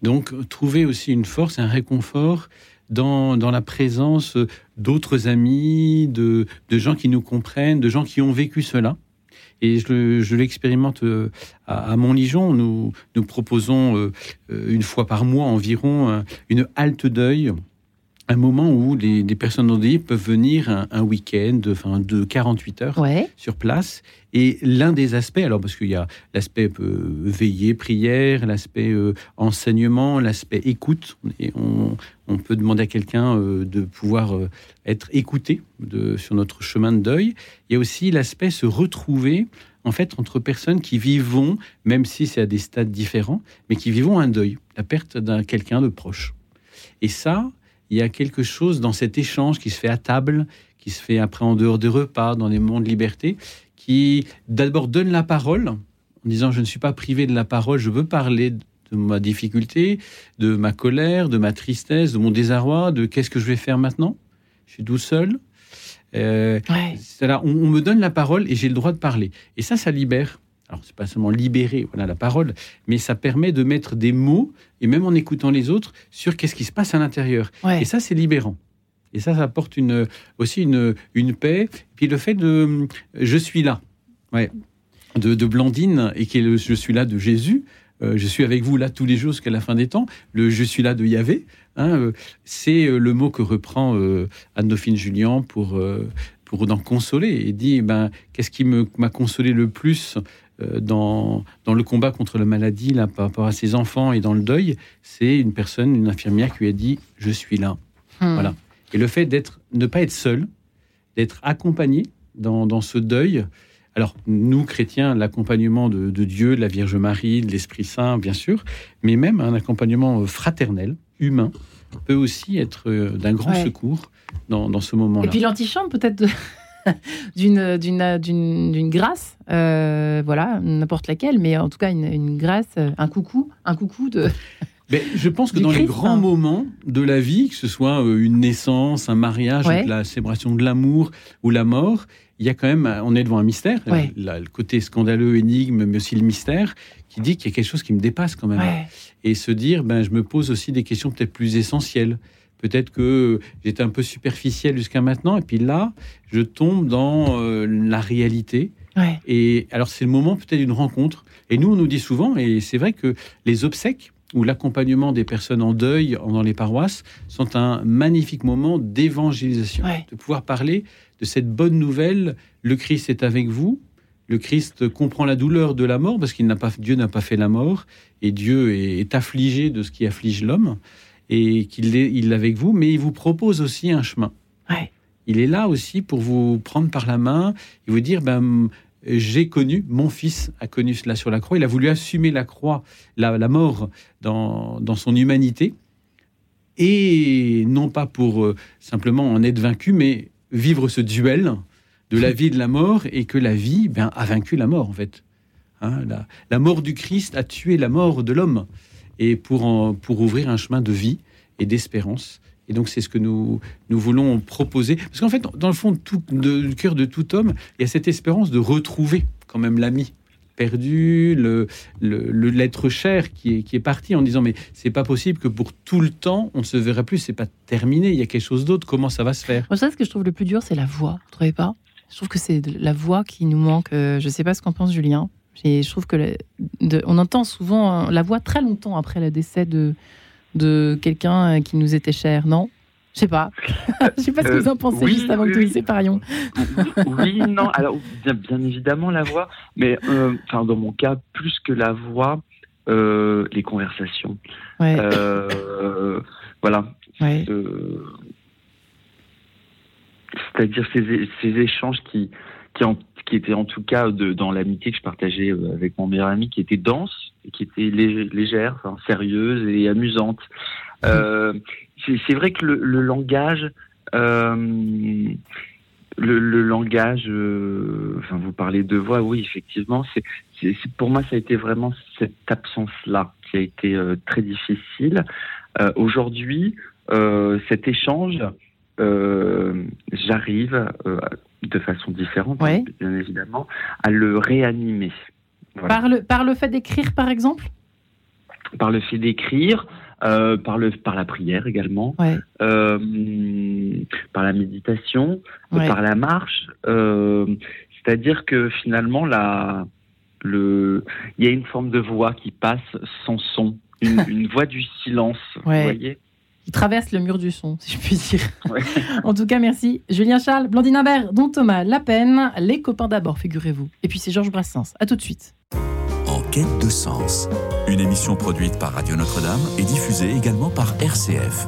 Donc, trouvez aussi une force, un réconfort dans, dans la présence d'autres amis, de, de, gens qui nous comprennent, de gens qui ont vécu cela. Et je, je l'expérimente euh, à, à Montligeon. Nous, nous proposons euh, une fois par mois environ une halte deuil un moment où les, personnes endeuillées peuvent venir un, week-end enfin, de 48 heures sur place. Et l'un des aspects, alors parce qu'il y a l'aspect euh, veillée, prière, l'aspect euh, enseignement, l'aspect écoute, et on, on, peut demander à quelqu'un euh, de pouvoir être écouté de, sur notre chemin de deuil. Il y a aussi l'aspect se retrouver en fait entre personnes qui vivent, même si c'est à des stades différents, mais qui vivent un deuil, la perte d'un quelqu'un de proche. Et ça, il y a quelque chose dans cet échange qui se fait à table, qui se fait après en dehors des repas, dans les moments de liberté, qui d'abord donne la parole en disant je ne suis pas privé de la parole, je veux parler de ma difficulté, de ma colère, de ma tristesse, de mon désarroi, de qu'est-ce que je vais faire maintenant? Je suis tout seul. Euh, on, on, me donne la parole et j'ai le droit de parler. Et ça, ça libère alors c'est pas seulement libérer voilà la parole, mais ça permet de mettre des mots et même en écoutant les autres sur qu'est-ce qui se passe à l'intérieur. Et ça c'est libérant. Et ça, ça apporte une, aussi une, une paix. Puis le fait de je suis là, ouais, de, de Blandine et qui est le je suis là de Jésus. Euh, je suis avec vous là tous les jours jusqu'à la fin des temps. Le je suis là de Yahvé, hein, euh, c'est euh, le mot que reprend Anne-Dauphine Julien pour pour en consoler et dit ben qu'est-ce qui m'a consolé le plus euh, dans, dans le combat contre la maladie, là, par rapport à ses enfants et dans le deuil, c'est une personne, une infirmière qui lui a dit Je suis là. Hmm. Voilà. Et le fait d'être, ne pas être seul, d'être accompagné dans, ce deuil. Alors, nous, chrétiens, l'accompagnement de, Dieu, de la Vierge Marie, de l'Esprit Saint, bien sûr, mais même un accompagnement fraternel, humain, peut aussi être euh, d'un grand secours dans, ce moment-là. Et puis l'antichambre, peut-être d'une, d'une, grâce, euh, voilà, n'importe laquelle, mais en tout cas une, grâce, euh, un coucou, un coucou de. Mais je pense que dans les grands hein. moments de la vie, que ce soit euh, une naissance, un mariage, la célébration de l'amour ou la mort, il y a quand même, on est devant un mystère, le côté scandaleux, énigme, mais aussi le mystère, qui dit qu'il y a quelque chose qui me dépasse quand même. Et se dire, ben, je me pose aussi des questions peut-être plus essentielles. Peut-être que j'étais un peu superficiel jusqu'à maintenant, et puis là, je tombe dans euh, la réalité. Et alors, c'est le moment peut-être d'une rencontre. Et nous, on nous dit souvent, et c'est vrai que les obsèques ou l'accompagnement des personnes en deuil dans les paroisses sont un magnifique moment d'évangélisation, de pouvoir parler de cette bonne nouvelle. Le Christ est avec vous. Le Christ comprend la douleur de la mort parce qu'il n'a pas, Dieu n'a pas fait la mort et Dieu est affligé de ce qui afflige l'homme et qu'il est, il avec vous, mais il vous propose aussi un chemin. Il est là aussi pour vous prendre par la main et vous dire, ben, j'ai connu, mon fils a connu cela sur la croix, il a voulu assumer la croix, la, mort dans, dans, son humanité, et non pas pour euh, simplement en être vaincu, mais vivre ce duel de la vie et de la mort, et que la vie ben, a vaincu la mort, en fait. Hein, la, la, mort du Christ a tué la mort de l'homme et pour, ouvrir un chemin de vie et d'espérance. Et donc, c'est ce que nous, voulons proposer. Parce qu'en fait, dans le fond, tout, du cœur de tout homme, il y a cette espérance de retrouver quand même l'ami perdu, le, l'être cher qui est, parti en disant mais c'est pas possible que pour tout le temps on ne se verrait plus, c'est pas terminé, il y a quelque chose d'autre, comment ça va se faire? Moi, ça, ce que je trouve le plus dur, c'est la voix, vous trouvez pas? Je trouve que c'est la voix qui nous manque. Euh, je sais pas ce qu'en pense Julien, je trouve que on entend souvent la voix très longtemps après le décès de, de quelqu'un qui nous était cher, non? Je sais pas. je sais pas ce que vous en pensez juste avant que nous séparions. oui, non. Alors, bien, évidemment, la voix, mais euh, dans mon cas, plus que la voix, euh, les conversations. Euh, voilà. C'est-à-dire ces, ces, échanges qui, qui, en, qui était en tout cas de, dans l'amitié que je partageais euh, avec mon meilleur ami, qui était dense, qui était légère, enfin, sérieuse et amusante. Euh, c'est vrai que le, le langage, euh, le, le, langage, euh, enfin vous parlez de voix, oui effectivement, c'est pour moi ça a été vraiment cette absence-là qui a été très difficile. Aujourd'hui, cet échange, j'arrive de façon différente, bien évidemment, à le réanimer. Par, le, par le fait d'écrire, par exemple? Par le fait d'écrire, euh, par, le, par la prière également, euh, par la méditation, par la marche. Euh, c'est-à-dire que finalement, la, le, il y a une forme de voix qui passe sans son, une, une voix du silence. Vous voyez? Il traverse le mur du son, si je puis dire. en tout cas, merci. Julien Charles, Blandine Imbert, Don Thomas, La Peine, Les copains d'abord, figurez-vous. Et puis c'est Georges Brassens. À tout de suite. En quête de sens, une émission produite par Radio Notre-Dame et diffusée également par RCF.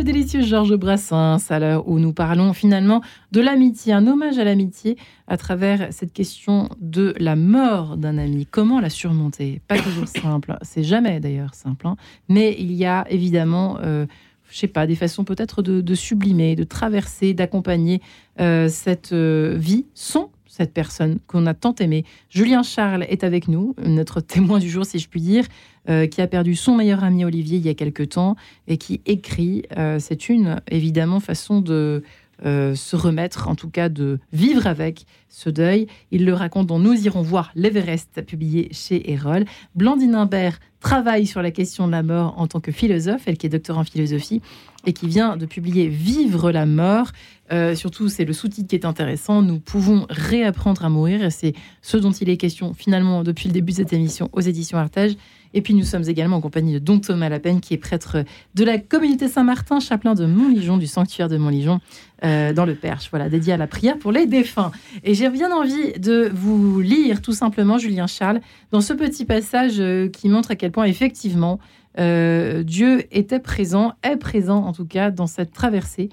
Le délicieux Georges Brassens, à l'heure où nous parlons finalement de l'amitié, un hommage à l'amitié à travers cette question de la mort d'un ami. Comment la surmonter? Pas toujours simple, c'est jamais d'ailleurs simple, hein. mais il y a évidemment, euh, je sais pas, des façons peut-être de, sublimer, de traverser, d'accompagner euh, cette euh, vie sans cette personne qu'on a tant aimée. Julien Charles est avec nous, notre témoin du jour, si je puis dire, euh, qui a perdu son meilleur ami Olivier il y a quelque temps et qui écrit. Euh, c'est une, évidemment, façon de euh, se remettre, en tout cas de vivre avec ce deuil. Il le raconte dans Nous irons voir l'Everest, publié chez Erol. Blandine Imbert travaille sur la question de la mort en tant que philosophe, elle qui est docteur en philosophie et qui vient de publier Vivre la mort. surtout, c'est le sous-titre qui est intéressant. Nous pouvons réapprendre à mourir c'est ce dont il est question finalement depuis le début de cette émission aux éditions Artage. Et puis nous sommes également en compagnie de Don Thomas Lapen, qui est prêtre de la communauté Saint-Martin, chapelain de Montligeon, du sanctuaire de Montligeon, euh, dans le Perche, voilà, dédié à la prière pour les défunts. Et j'ai bien envie de vous lire tout simplement, Julien Charles, dans ce petit passage euh, qui montre à quel point effectivement euh, Dieu était présent, est présent en tout cas dans cette traversée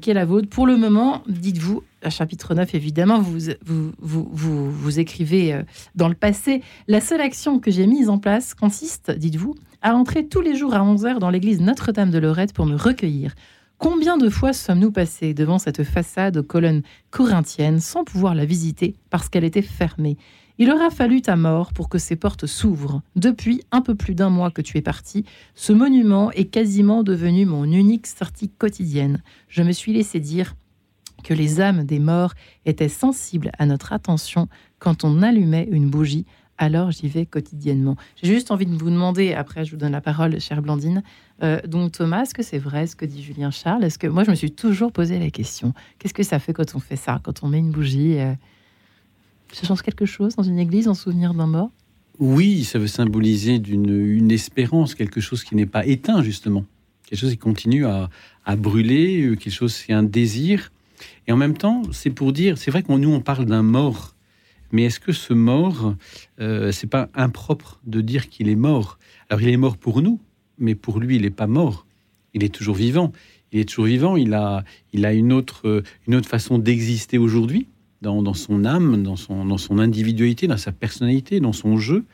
qui est la vôtre. Pour le moment, dites-vous, à chapitre 9, évidemment, vous, vous, vous, vous, écrivez euh, dans le passé. La seule action que j'ai mise en place consiste, dites-vous, à entrer tous les jours à 11h dans l'église Notre-Dame de Lorette pour me recueillir. Combien de fois sommes-nous passés devant cette façade aux colonnes corinthiennes sans pouvoir la visiter parce qu'elle était fermée? Il aura fallu ta mort pour que ces portes s'ouvrent. Depuis un peu plus d'un mois que tu es parti, ce monument est quasiment devenu mon unique sortie quotidienne. Je me suis laissé dire que les âmes des morts étaient sensibles à notre attention quand on allumait une bougie. Alors j'y vais quotidiennement. J'ai juste envie de vous demander, après je vous donne la parole, chère Blandine, euh, donc Thomas, est-ce que c'est vrai ce que dit Julien Charles? Est-ce que moi je me suis toujours posé la question Qu'est-ce que ça fait quand on fait ça, quand on met une bougie euh, Ça change quelque chose dans une église en souvenir d'un mort? Oui, ça veut symboliser d'une une espérance, quelque chose qui n'est pas éteint justement. quelque chose qui continue à, brûler, quelque chose, c'est un désir. Et en même temps, c'est pour dire, c'est vrai qu'on nous on parle d'un mort, mais est-ce que ce mort, euh, c'est pas impropre de dire qu'il est mort? Alors il est mort pour nous, mais pour lui, il n'est pas mort. Il est toujours vivant. Il est toujours vivant. Il a, il a une autre, une autre façon d'exister aujourd'hui dans, son âme, dans son, dans son individualité, dans sa personnalité, dans son jeu.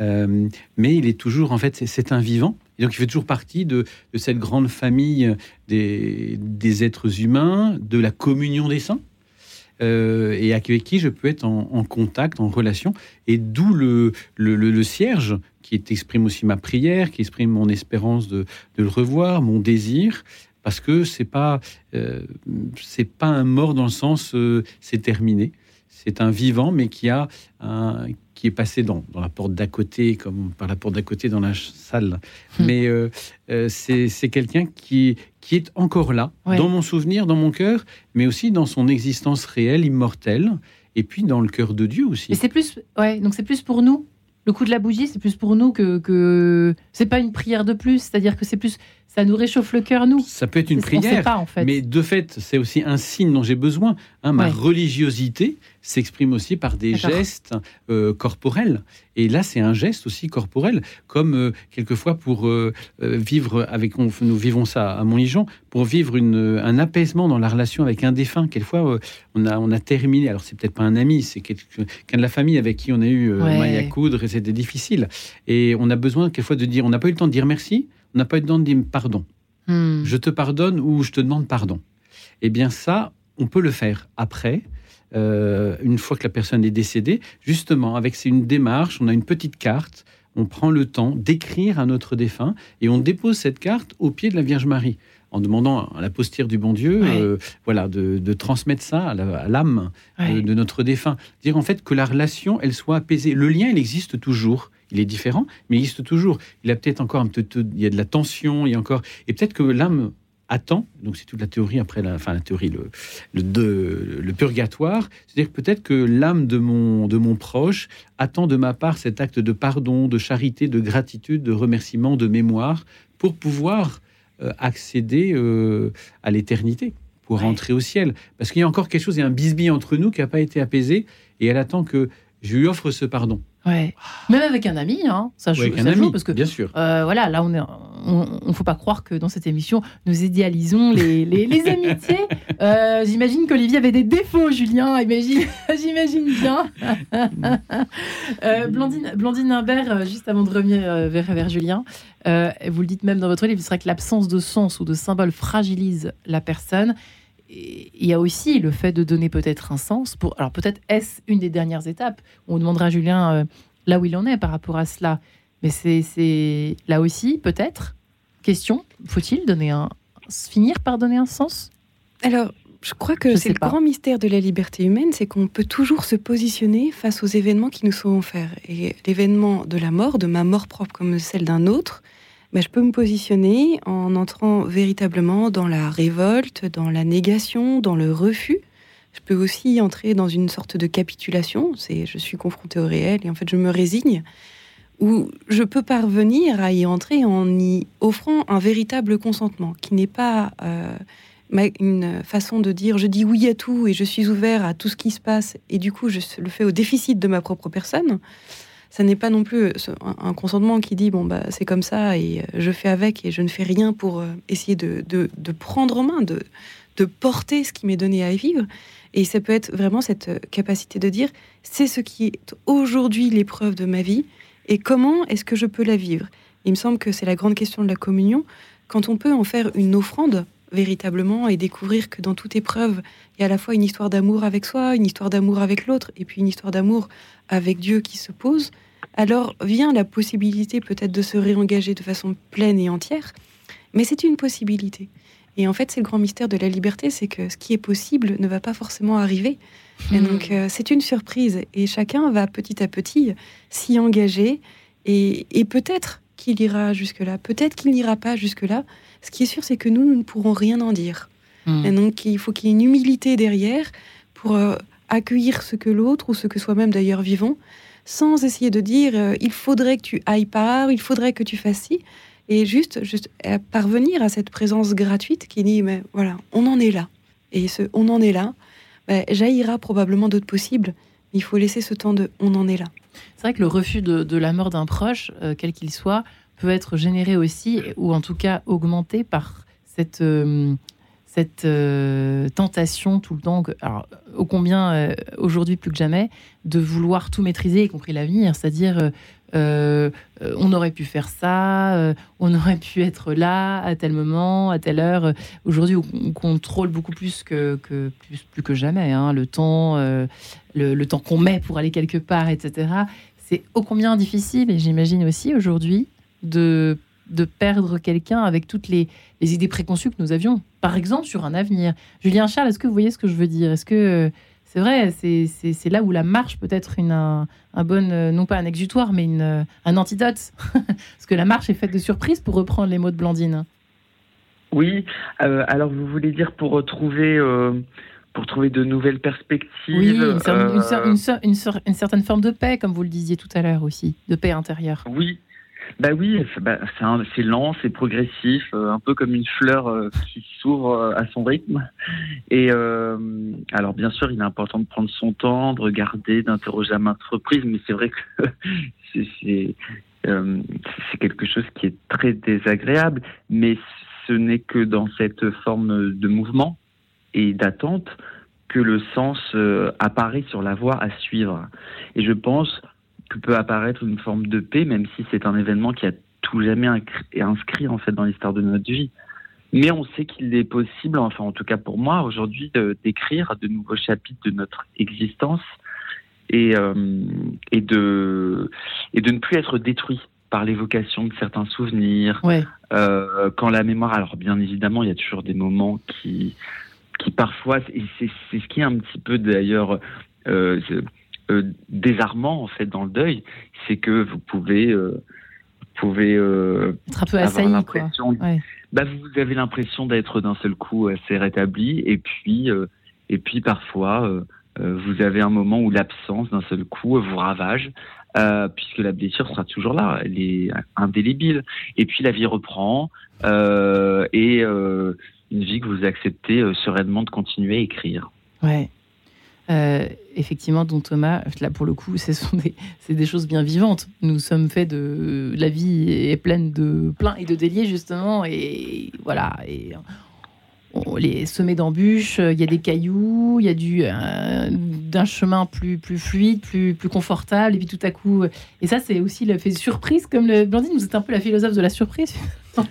Euh, mais il est toujours, en fait, c'est un vivant. Et donc, il fait toujours partie de, cette grande famille des, des, êtres humains, de la communion des saints. Euh, et avec qui je peux être en, contact, en relation. Et d'où le, le, le, cierge qui exprime aussi ma prière, qui exprime mon espérance de, de le revoir, mon désir, parce que c'est pas euh, c'est pas un mort dans le sens euh, c'est terminé. C'est un vivant, mais qui a un, qui est passé dans, dans la porte d'à côté, comme par la porte d'à côté dans la salle. Hmm. Mais euh, c'est quelqu'un qui, qui est encore là, dans mon souvenir, dans mon cœur, mais aussi dans son existence réelle, immortelle, et puis dans le cœur de Dieu aussi. Et c'est plus, ouais, donc c'est plus pour nous le coup de la bougie, c'est plus pour nous que, que... c'est pas une prière de plus, c'est-à-dire que c'est plus ça nous réchauffe le cœur nous. Ça peut être une prière, pas, en fait. mais de fait, c'est aussi un signe dont j'ai besoin. Hein, ma religiosité s'exprime aussi par des gestes euh, corporels. Et là, c'est un geste aussi corporel, comme euh, quelquefois pour euh, vivre avec, nous vivons ça à Montligeon, pour vivre une, un apaisement dans la relation avec un défunt. Quelquefois, on, a, on a terminé, alors c'est peut-être pas un ami, c'est quelqu'un de la famille avec qui on a eu ouais. à coudre et c'était difficile. Et on a besoin quelquefois de dire, on n'a pas eu le temps de dire merci, on n'a pas eu de dire pardon. Hmm. Je te pardonne ou je te demande pardon. Eh bien ça, on peut le faire après, euh, une fois que la personne est décédée, justement, avec une démarche, on a une petite carte, on prend le temps d'écrire à notre défunt et on dépose cette carte au pied de la Vierge Marie en demandant à la postière du bon Dieu, euh, voilà, de, transmettre ça à l'âme de, notre défunt. Dire en fait que la relation, elle soit apaisée. Le lien, il existe toujours. Il est différent, mais il existe toujours. Il a peut-être encore un peu, il y a de la tension, il y a encore, et peut-être que l'âme attend, donc c'est toute la théorie après la, enfin la théorie, le, le, le purgatoire, c'est-à-dire peut-être que l'âme de mon, de mon proche attend de ma part cet acte de pardon, de charité, de gratitude, de remerciement, de mémoire, pour pouvoir euh, accéder euh, à l'éternité, pour rentrer au ciel. Parce qu'il y a encore quelque chose, il y a un bisbille entre nous qui n'a pas été apaisé, et elle attend que je lui offre ce pardon. Ouais. Même avec un ami, hein, ça joue, ça joue parce que bien sûr. Euh, voilà, là on est, on, faut pas croire que dans cette émission nous idéalisons les, les, les amitiés. Euh, j'imagine qu'Olivier avait des défauts, Julien. Imagine, j'imagine bien. euh, Blandine, Blandine Imbert, euh, juste avant de revenir vers, vers Julien, vous le dites même dans votre livre, c'est vrai que l'absence de sens ou de symbole fragilise la personne il y a aussi le fait de donner peut-être un sens. Pour, alors peut-être est-ce une des dernières étapes? On demandera à Julien euh, là où il en est par rapport à cela. Mais c'est là aussi peut-être question. Faut-il donner un finir par donner un sens? Alors je crois que c'est le grand mystère de la liberté humaine, c'est qu'on peut toujours se positionner face aux événements qui nous sont offerts. Et l'événement de la mort, de ma mort propre comme celle d'un autre, bah, je peux me positionner en entrant véritablement dans la révolte, dans la négation, dans le refus. Je peux aussi entrer dans une sorte de capitulation, c'est je suis confronté au réel et en fait je me résigne, ou je peux parvenir à y entrer en y offrant un véritable consentement, qui n'est pas euh, une façon de dire je dis oui à tout et je suis ouvert à tout ce qui se passe et du coup je le fais au déficit de ma propre personne ça n'est pas non plus euh, un consentement qui dit bon bah c'est comme ça et euh, je fais avec et je ne fais rien pour euh, essayer de, de, prendre en main, de, de porter ce qui m'est donné à vivre. Et ça peut être vraiment cette capacité de dire c'est ce qui est aujourd'hui l'épreuve de ma vie et comment est-ce que je peux la vivre? Il me semble que c'est la grande question de la communion. Quand on peut en faire une offrande véritablement et découvrir que dans toute épreuve, il y a à la fois une histoire d'amour avec soi, une histoire d'amour avec l'autre, et puis une histoire d'amour avec Dieu qui se pose, alors vient la possibilité peut-être de se réengager de façon pleine et entière, mais c'est une possibilité. Et en fait, c'est le grand mystère de la liberté, c'est que ce qui est possible ne va pas forcément arriver. Et hmm. donc, euh, c'est une surprise. Et chacun va petit à petit s'y engager. Et, peut-être qu'il ira jusque-là, peut-être qu'il n'ira pas jusque-là. Ce qui est sûr, c'est que nous, nous ne pourrons rien en dire. Hmm. Et donc, il faut qu'il y ait une humilité derrière pour euh, accueillir ce que l'autre, ou ce que soi-même d'ailleurs vivons, sans essayer de dire euh, il faudrait que tu ailles par, il faudrait que tu fasses ci. Et juste, juste parvenir à cette présence gratuite qui dit, mais voilà, on en est là. Et ce on en est là, ben, jaillira probablement d'autres possibles. Mais il faut laisser ce temps de on en est là. C'est vrai que le refus de, la mort d'un proche, euh, quel qu'il soit, peut être généré aussi, ou en tout cas augmenté par cette, euh, euh, tentation tout le temps, alors, ô combien aujourd'hui plus que jamais, de vouloir tout maîtriser, y compris l'avenir, c'est-à-dire euh, euh, on aurait pu faire ça, euh, on aurait pu être là à tel moment, à telle heure. Aujourd'hui, on contrôle beaucoup plus que, plus, que jamais hein, le temps, le, temps qu'on met pour aller quelque part, etc. C'est ô combien difficile, et j'imagine aussi aujourd'hui, de, de perdre quelqu'un avec toutes les, les, idées préconçues que nous avions, par exemple sur un avenir. Julien Charles, est-ce que vous voyez ce que je veux dire? Est-ce que c'est vrai, c'est là où la marche peut être une, un, bon, euh, non pas un exutoire, mais une, euh, un antidote. Parce que la marche est faite de surprises, pour reprendre les mots de Blandine. Oui, euh, alors vous voulez dire pour retrouver, pour trouver de nouvelles perspectives Oui, une, une, certaine forme de paix, comme vous le disiez tout à l'heure aussi, de paix intérieure. Oui, bah oui, bah, c'est lent, c'est progressif, euh, un peu comme une fleur euh, qui s'ouvre euh, à son rythme. Et alors bien sûr, il est important de prendre son temps, de regarder, d'interroger à maintes reprises, mais c'est vrai que c'est quelque chose qui est très désagréable. Mais ce n'est que dans cette forme de mouvement et d'attente que le sens apparaît sur la voie à suivre. Et je pense peut apparaître une forme de paix, même si c'est un événement qui a tout jamais inscrit en fait dans l'histoire de notre vie. Mais on sait qu'il est possible, enfin en tout cas pour moi aujourd'hui, d'écrire de, nouveaux chapitres de notre existence et, euh, et, de, et de ne plus être détruit par l'évocation de certains souvenirs. Euh, quand la mémoire, alors bien évidemment, il y a toujours des moments qui, qui parfois, et c'est ce qui est un petit peu d'ailleurs euh, désarmant en fait dans le deuil, c'est que vous pouvez euh, pouvez euh, être un peu assailli quoi. Bah, vous avez l'impression d'être d'un seul coup assez rétabli et puis et puis parfois vous avez un moment où l'absence d'un seul coup vous ravage puisque la blessure sera toujours là, elle est indélébile. Et puis la vie reprend et une vie que vous acceptez sereinement de continuer à écrire. Ouais. Euh, effectivement, dont Thomas, là pour le coup, c'est des choses bien vivantes. Nous sommes faits de. La vie est pleine de plein et de déliés, justement, et voilà. Et on les semés d'embûches, il y a des cailloux, il y a du, euh, d'un chemin plus, plus fluide, plus, plus confortable, et puis tout à coup. Et ça, c'est aussi le fait surprise, comme le Blandine, vous êtes un peu la philosophe de la surprise.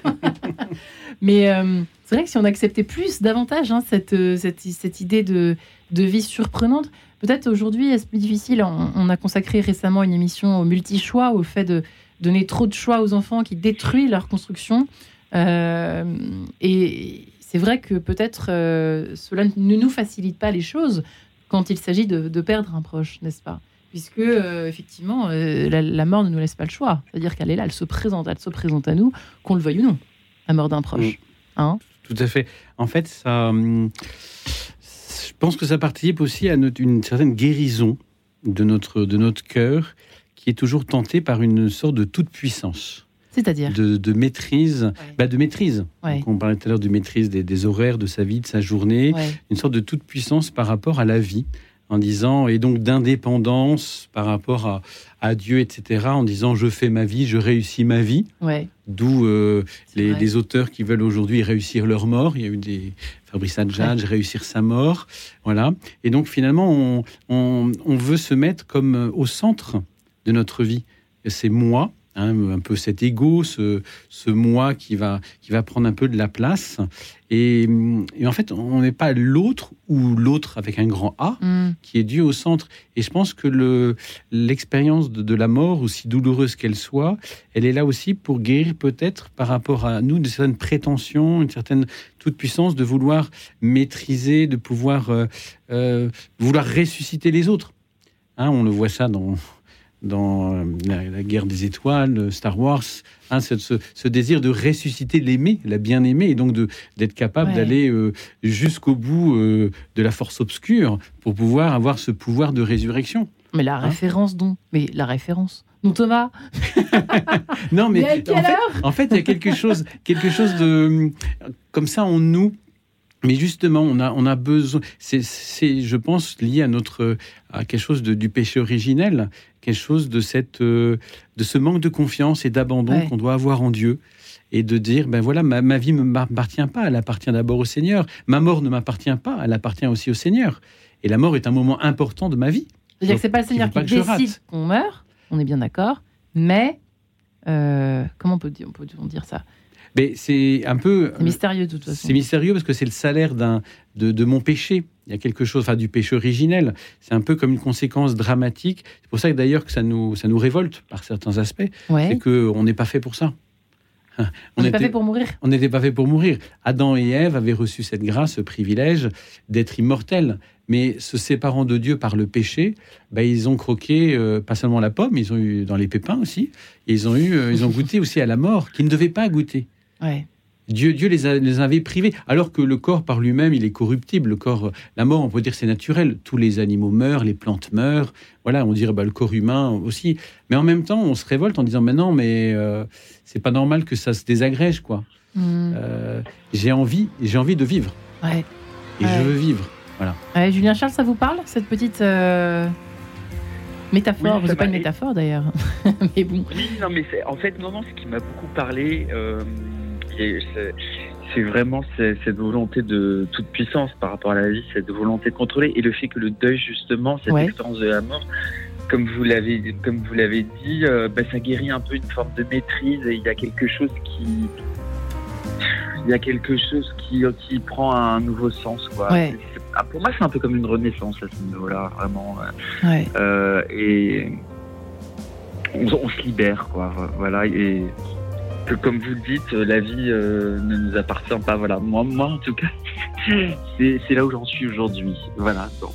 Mais euh, c'est vrai que si on acceptait plus, davantage, hein, cette, cette, cette idée de de vie surprenante. Peut-être aujourd'hui, est-ce plus difficile? On, a consacré récemment une émission au multi-choix, au fait de donner trop de choix aux enfants qui détruit leur construction. Euh, et c'est vrai que peut-être euh, cela ne nous facilite pas les choses quand il s'agit de, perdre un proche, n'est-ce pas? Puisque, euh, effectivement, la, mort ne nous laisse pas le choix. C'est-à-dire qu'elle est là, elle se présente, elle se présente à nous, qu'on le veuille ou non, la mort d'un proche. Hein Tout à fait. En fait, ça, hum, je pense que ça participe aussi à une certaine guérison de notre, de notre cœur qui est toujours tenté par une sorte de toute puissance. C'est-à-dire de, maîtrise, bah de maîtrise. on parlait tout à l'heure de maîtrise des, horaires de sa vie, de sa journée, une sorte de toute puissance par rapport à la vie, en disant et donc d'indépendance par rapport à, Dieu, etc. En disant je fais ma vie, je réussis ma vie. D'où euh, les, les, auteurs qui veulent aujourd'hui réussir leur mort. Il y a eu des Fabrice Adjadj, réussir sa mort. Voilà. Et donc finalement, on, veut se mettre comme euh, au centre de notre vie. C'est moi, hein, un peu cet ego, ce, ce moi qui va, qui va prendre un peu de la place. Et, en fait, on n'est pas l'autre ou l'autre avec un grand A mm. qui est dû au centre. Et je pense que le, l'expérience de, la mort, aussi douloureuse qu'elle soit, elle est là aussi pour guérir peut-être par rapport à nous de certaines prétentions, une certaine toute puissance de vouloir maîtriser, de pouvoir euh, euh, vouloir ressusciter les autres. Hein, on le voit ça dans dans euh, la, guerre des étoiles, Star Wars, hein, ce, désir de ressusciter l'aimé, la bien-aimée, et donc d'être capable d'aller euh, jusqu'au bout euh, de la force obscure pour pouvoir avoir ce pouvoir de résurrection. Mais la référence, donc. Mais la référence. Non, Thomas Non, mais, à quelle en, fait, heure? en fait, il y a quelque chose, quelque chose de comme ça en nous. Mais justement, on a, on a besoin. C'est, je pense, lié à notre, à quelque chose de, du péché originel, quelque chose de cette, euh, de ce manque de confiance et d'abandon Ouais. qu'on doit avoir en Dieu, et de dire, ben voilà, ma, ma vie ne m'appartient pas, elle appartient d'abord au Seigneur. Ma mort ne m'appartient pas, elle appartient aussi au Seigneur. Et la mort est un moment important de ma vie. C'est-à-dire que c'est pas le Seigneur qui décide qu'on meurt, on est bien d'accord, mais euh, comment on peut dire, on peut dire ça? Mais c'est un peu. C'est mystérieux de toute façon. C'est mystérieux parce que c'est le salaire d'un, de, de mon péché. Il y a quelque chose, enfin du péché originel. C'est un peu comme une conséquence dramatique. C'est pour ça que d'ailleurs que ça nous, ça nous révolte par certains aspects. Ouais. C'est qu'on n'est pas fait pour ça. On n'est pas fait pour mourir. on n'était pas fait pour mourir. Adam et Ève avaient reçu cette grâce, ce privilège d'être immortels. Mais se séparant de Dieu par le péché, ben, ils ont croqué euh, pas seulement la pomme, ils ont eu dans les pépins aussi. Et ils ont eu, euh, ils ont goûté aussi à la mort qu'ils ne devaient pas goûter. Ouais. Dieu, Dieu les, a- les avait privés, alors que le corps par lui-même, il est corruptible. Le corps, la mort, on peut dire c'est naturel. Tous les animaux meurent, les plantes meurent. Voilà, on dirait bah, le corps humain aussi. Mais en même temps, on se révolte en disant mais non, mais euh, c'est pas normal que ça se désagrège, quoi. Hmm. Euh, j'ai envie, j'ai envie de vivre Ouais. et Ouais. je veux vivre. Ouais, Julien Charles, ça vous parle cette petite euh, métaphore? Oui, C'est pas une métaphore d'ailleurs, mais bon. Oui, non, mais c'est- en fait, non, non, ce qui m'a beaucoup parlé, euh, c'est- vraiment ce- cette volonté de toute puissance par rapport à la vie, cette volonté de contrôler, et le fait que le deuil, justement, cette Ouais. expérience de la mort, comme vous l'avez, comme vous l'avez dit, euh, bah, ça guérit un peu une forme de maîtrise, et il y a quelque chose qui, il y a quelque chose qui, qui prend un nouveau sens, quoi. Ouais. Ah, pour moi, c'est un peu comme une renaissance à ce niveau-là, vraiment. euh, Ouais. euh, et on, on se libère, quoi. Voilà, et que, comme vous le dites, la vie euh, ne nous appartient pas. Voilà, moi, moi en tout cas, c'est c'est là où j'en suis aujourd'hui. Voilà. Donc,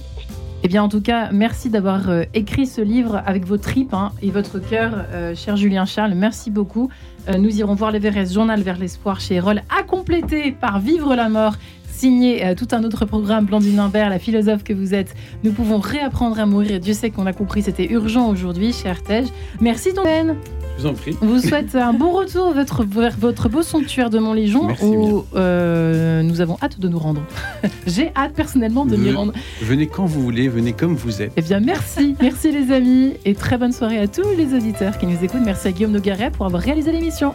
Eh bien, en tout cas, merci d'avoir euh, écrit ce livre avec vos tripes hein, et votre cœur, euh, cher Julien Charles. Merci beaucoup. Euh, nous irons voir l'Everest Journal vers l'espoir chez Erol, à compléter par Vivre la mort, signé euh, tout un autre programme, Blandine Lambert, la philosophe que vous êtes. Nous pouvons réapprendre à mourir. Dieu sait qu'on a compris, c'était urgent aujourd'hui, cher Tej. Merci, Tontaine. Je vous en prie. On vous souhaite un bon retour votre, vers votre beau sanctuaire de Montlégion Merci où euh, nous avons hâte de nous rendre. J'ai hâte personnellement de m'y rendre. Venez quand vous voulez, venez comme vous êtes. Eh bien, merci. Merci les amis. Et très bonne soirée à tous les auditeurs qui nous écoutent. Merci à Guillaume Nogaret pour avoir réalisé l'émission.